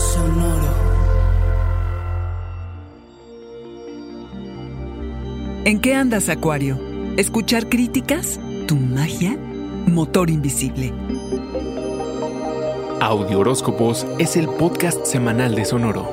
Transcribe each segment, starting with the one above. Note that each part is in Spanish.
Sonoro. ¿En qué andas, Acuario? ¿Escuchar críticas? ¿Tu magia? Motor invisible. Audio Horóscopos es el podcast semanal de Sonoro.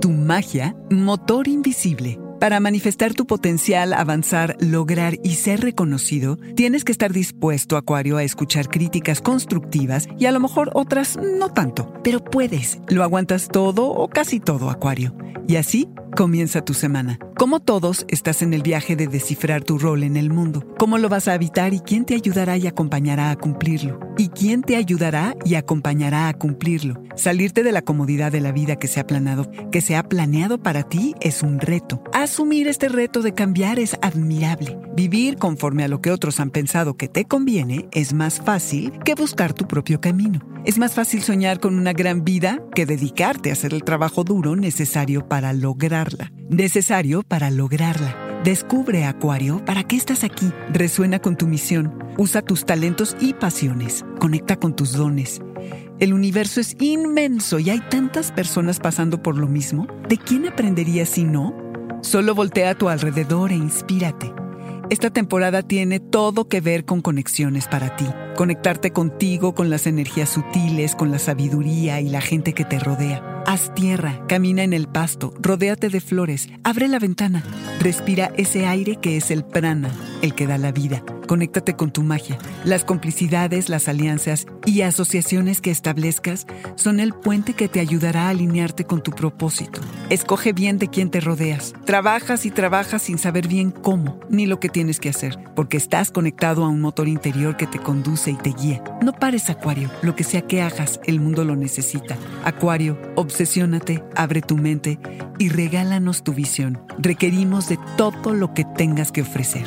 Tu magia, motor invisible. Para manifestar tu potencial, avanzar, lograr y ser reconocido, tienes que estar dispuesto, Acuario, a escuchar críticas constructivas y a lo mejor otras no tanto. Pero puedes, lo aguantas todo o casi todo, Acuario. Y así comienza tu semana. Como todos, estás en el viaje de descifrar tu rol en el mundo. ¿Cómo lo vas a habitar y quién te ayudará y acompañará a cumplirlo? ¿Y quién te ayudará y acompañará a cumplirlo? Salirte de la comodidad de la vida que se ha planeado, que se ha planeado para ti es un reto. Asumir este reto de cambiar es admirable. Vivir conforme a lo que otros han pensado que te conviene es más fácil que buscar tu propio camino. Es más fácil soñar con una gran vida que dedicarte a hacer el trabajo duro necesario para lograrla. Necesario para lograrla. Descubre, Acuario, para qué estás aquí. Resuena con tu misión. Usa tus talentos y pasiones. Conecta con tus dones. El universo es inmenso y hay tantas personas pasando por lo mismo. ¿De quién aprenderías si no? Solo voltea a tu alrededor e inspírate. Esta temporada tiene todo que ver con conexiones para ti. Conectarte contigo, con las energías sutiles, con la sabiduría y la gente que te rodea. Haz tierra, camina en el pasto, rodéate de flores, abre la ventana, respira ese aire que es el prana, el que da la vida. Conéctate con tu magia. Las complicidades, las alianzas y asociaciones que establezcas son el puente que te ayudará a alinearte con tu propósito. Escoge bien de quién te rodeas. Trabajas y trabajas sin saber bien cómo ni lo que tienes que hacer, porque estás conectado a un motor interior que te conduce y te guía. No pares, Acuario. Lo que sea que hagas, el mundo lo necesita. Acuario, obsesiónate, abre tu mente y regálanos tu visión. Requerimos de todo lo que tengas que ofrecer.